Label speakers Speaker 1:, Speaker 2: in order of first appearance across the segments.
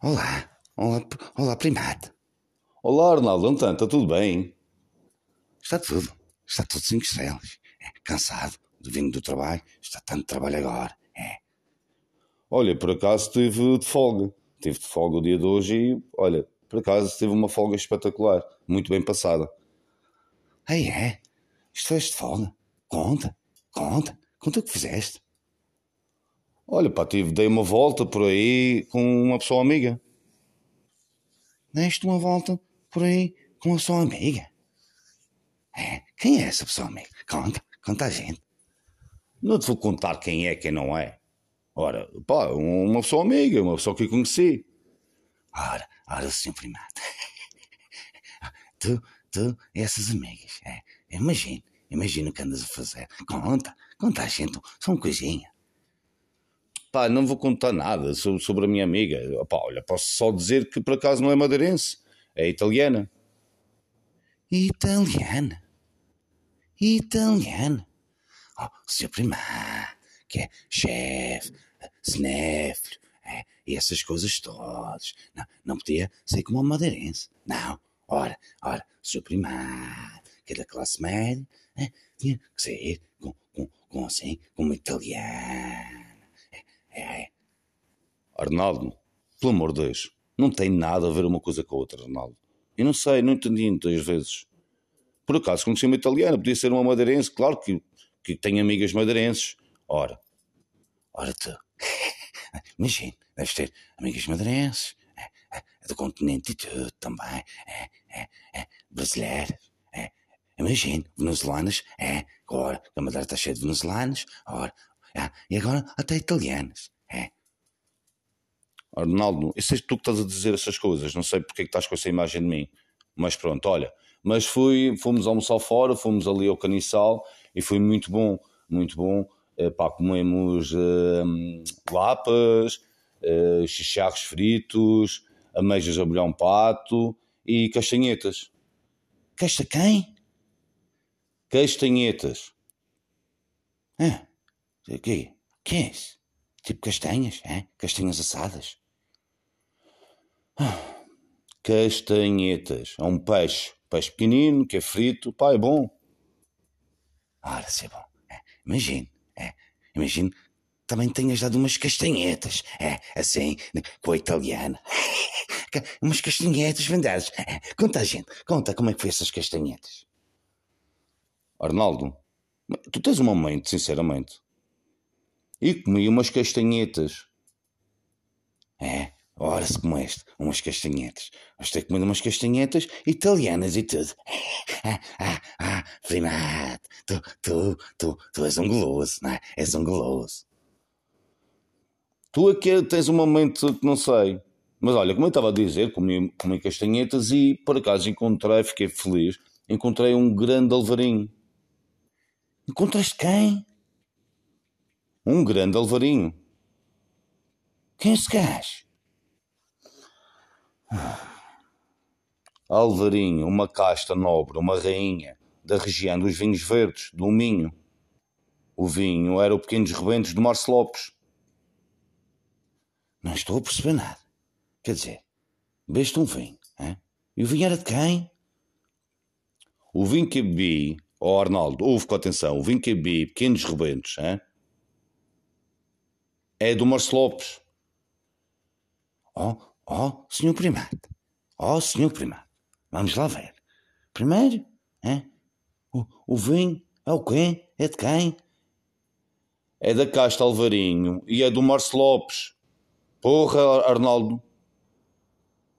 Speaker 1: Olá, olá, olá, primate.
Speaker 2: Olá, Arnaldo, então, está tudo bem?
Speaker 1: Está tudo, está tudo cinco estrelas. É, cansado, de vindo do trabalho, está tanto trabalho agora. É.
Speaker 2: Olha, por acaso estive de folga. Tive de folga o dia de hoje e, olha, por acaso teve uma folga espetacular, muito bem passada.
Speaker 1: Aí é? Isto fez de folga? Conta, conta, conta o que fizeste.
Speaker 2: Olha, pá, tive, dei uma volta por aí com uma pessoa amiga.
Speaker 1: Deste uma volta por aí com uma pessoa amiga? É, quem é essa pessoa amiga? Conta, conta a gente.
Speaker 2: Não te vou contar quem é, quem não é. Ora, pá, uma pessoa amiga, uma pessoa que eu conheci.
Speaker 1: Ora, ora, senhor primata. tu, tu, essas amigas, é, imagina, imagina o que andas a fazer. Conta, conta a gente, só uma coisinha.
Speaker 2: Pá, não vou contar nada sobre, a minha amiga. Pá, olha, posso só dizer que por acaso não é madeirense, é italiana.
Speaker 1: Italiana? Italiana? Oh, seu primar, que é chefe, cinéfilo, é, e essas coisas todas. Não, não podia ser como uma madeirense. Não. Ora, ora, seu primar, que é da classe média, é, tinha que ser com, com, com assim, como italiano. É.
Speaker 2: Arnaldo, pelo amor de Deus, não tem nada a ver uma coisa com a outra, Arnaldo. Eu não sei, não entendi muitas vezes. Por acaso conheci uma italiana, podia ser uma madeirense, claro que, que tem amigas madeirenses. Ora,
Speaker 1: ora tu, imagina, deves ter amigas madeirenses, é, é do continente e tudo também, é, é, é, brasileiras, é, imagina, venezuelanas, é, agora, a Madeira está cheia de venezuelanas, ora, ah, e agora até italianas. É.
Speaker 2: Arnaldo, eu sei tu que estás a dizer essas coisas, não sei porque é que estás com essa imagem de mim. Mas pronto, olha. Mas fui, fomos almoçar fora, fomos ali ao caniçal e foi muito bom, muito bom. Uh, pá, comemos uh, lapas, uh, chicharros fritos, ameijas a bolhão pato e castanhetas.
Speaker 1: Casta quem?
Speaker 2: Castanhetas.
Speaker 1: É. O quê? que é isso? Tipo castanhas, é? Castanhas assadas?
Speaker 2: Ah, castanhetas. É um peixe. Peixe pequenino, que é frito. Pá, é bom.
Speaker 1: Ora, se é bom. É, imagino. É, imagino também tenhas dado umas castanhetas. É, assim, com a italiana. umas castanhetas vendadas. É, conta a gente. Conta como é que foi essas castanhetas.
Speaker 2: Arnaldo, tu tens uma mente, sinceramente. E comi umas castanhetas.
Speaker 1: É, ora-se como este, umas castanhetas. Ter comido umas castanhetas italianas e tudo. Ah, ah, ah, primate, tu, tu, tu, tu és um goloso, não é? És um goloso.
Speaker 2: Tu aqui tens uma mente que não sei. Mas olha, como eu estava a dizer, comi, comi castanhetas e por acaso encontrei, fiquei feliz, encontrei um grande alvarinho.
Speaker 1: Encontraste quem?
Speaker 2: Um grande alvarinho.
Speaker 1: Quem é esse?
Speaker 2: Alvarinho, uma casta nobre, uma rainha da região dos vinhos verdes, do Minho. O vinho era o Pequenos Rebentos de Marcos Lopes.
Speaker 1: Não estou a perceber nada. Quer dizer, beste um vinho, hein? e o vinho era de quem?
Speaker 2: O vinho que bebi, oh Arnaldo, ouve com atenção, o vinho que bebi, Pequenos Rebentos, hein? É do Marcelo Lopes.
Speaker 1: Oh, oh, senhor primate. Oh, senhor primate. Vamos lá ver. Primeiro, é? O, o vinho é o quê? É de quem?
Speaker 2: É da Casta Alvarinho e é do Marcelo Lopes. Porra, Arnaldo.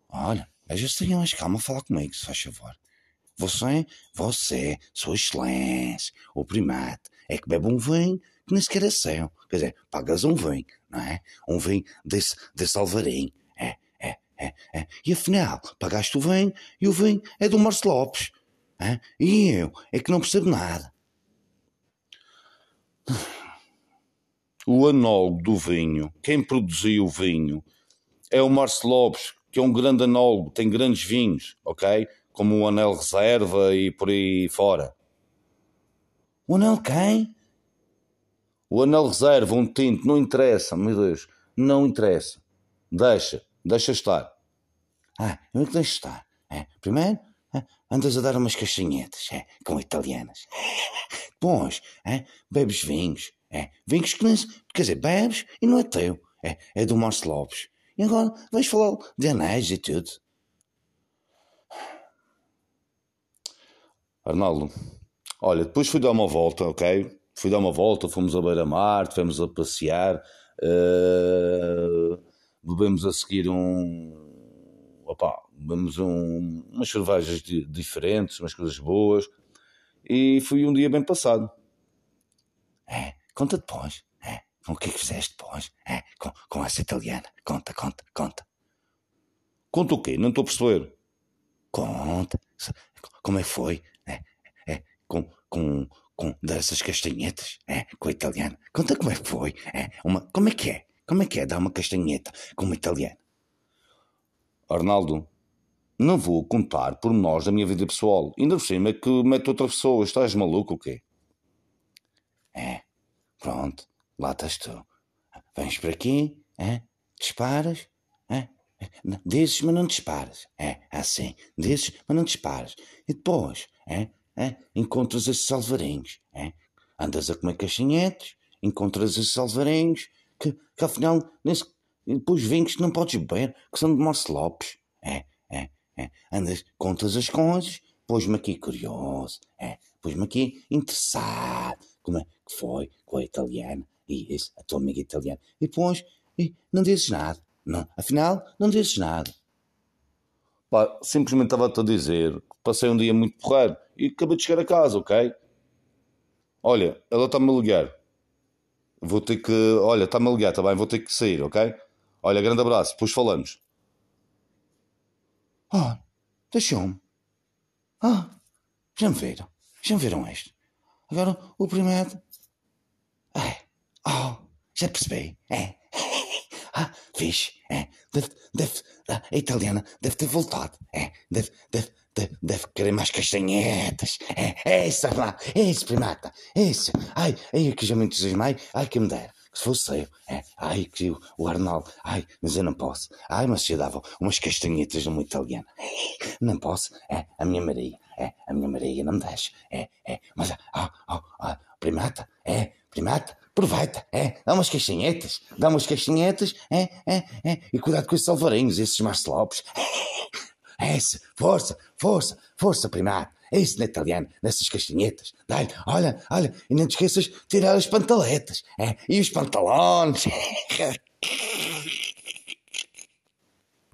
Speaker 1: Olha, veja se tenha mais calma a falar comigo, se faz favor. Você, você, sua excelência, o primate, é que bebe um vinho que nem sequer é seu. Quer dizer, pagas um vinho, não é? Um vinho desse, desse alvarinho. É, é, é, é. E afinal, pagaste o vinho e o vinho é do Marcelo Lopes. É? E eu é que não percebo nada.
Speaker 2: O anólogo do vinho, quem produziu o vinho, é o Marcelo Lopes, que é um grande anólogo, tem grandes vinhos, ok? Como o Anel Reserva e por aí fora.
Speaker 1: O Anel quem?
Speaker 2: O anel reserva, um tinto, não interessa, meu Deus, não interessa. Deixa, deixa estar.
Speaker 1: Ah, eu que deixo estar. É, primeiro, é, andas a dar umas castanhetas, é, com italianas. Depois, é, bebes vinhos, é, vinhos que não, quer dizer, bebes e não é teu, é, é do Marcelo Lopes. E agora vais falar de anéis e tudo.
Speaker 2: Arnaldo, olha, depois fui dar uma volta, ok? Fui dar uma volta, fomos a beira-mar, fomos a passear, uh, bebemos a seguir um. Opá, bebemos um, umas cervejas diferentes, umas coisas boas, e foi um dia bem passado.
Speaker 1: É, conta depois, é, com o que é que fizeste depois, é, com, com essa italiana, conta, conta, conta.
Speaker 2: Conta o quê? Não estou a perceber.
Speaker 1: Conta, como é que foi? com, com, com dessas castanhetas, é, com a italiana. Conta como é que foi, é, uma, como é que é? Como é que é dar uma castanheta com uma italiana?
Speaker 2: Arnaldo, não vou contar por nós da minha vida pessoal. Ainda por cima é que mete outra pessoa. Estás maluco o quê?
Speaker 1: É, pronto, lá estás tu. Vens por aqui, é, disparas, é, dizes, mas não disparas. É, assim, dizes, mas não disparas. E depois, é, é? encontras esses alvarinhos. É? Andas a comer caixinhetes, encontras esses alvarinhos, que, que afinal, nesse, depois vinhos que não podes beber, que são de Marcelo Lopes. É, é, é. Andas, contas as coisas, pôs-me aqui curioso, é, pôs-me aqui interessado. Como é que foi com a italiana? E isso, a tua amiga italiana. E depois, e não dizes nada. Não, afinal, não dizes nada.
Speaker 2: Pá, simplesmente estava-te a dizer que passei um dia muito porreiro e acabei de chegar a casa, ok? Olha, ela está-me a ligar. Vou ter que. Olha, está-me a ligar, está bem? Vou ter que sair, ok? Olha, grande abraço, depois falamos.
Speaker 1: Ah, deixou-me. Ah, já me viram. Já me viram este. Agora o primeiro. É. Oh, já percebi. É. Ah, fixe. É. Deve, deve, a italiana deve ter voltado. É. Deve, deve, deve, querer mais castanhetas. É, é isso, lá, é isso, primata. É isso. Ai, ai, que já me entusiasmei. Ai, que me dera. Que se fosse eu. É, ai, que o, o Arnaldo. Ai, mas eu não posso. Ai, mas se eu dava umas castanhetas numa italiana. Não posso. É, a minha Maria. É, a minha Maria não me deixa. É, é. Mas, ah, ah, ah, primata. É, primata. Aproveita, é, dá umas caixinhetas, dá umas caixinhetas, é, é, é, e cuidado com esses alvarinhos, esses marcelopes. É, isso, força, força, força, primário. É isso na italiano, nessas castanhetas. Dá-lhe, olha, olha, e não te esqueças de tirar as pantaletas, é, e os pantalões.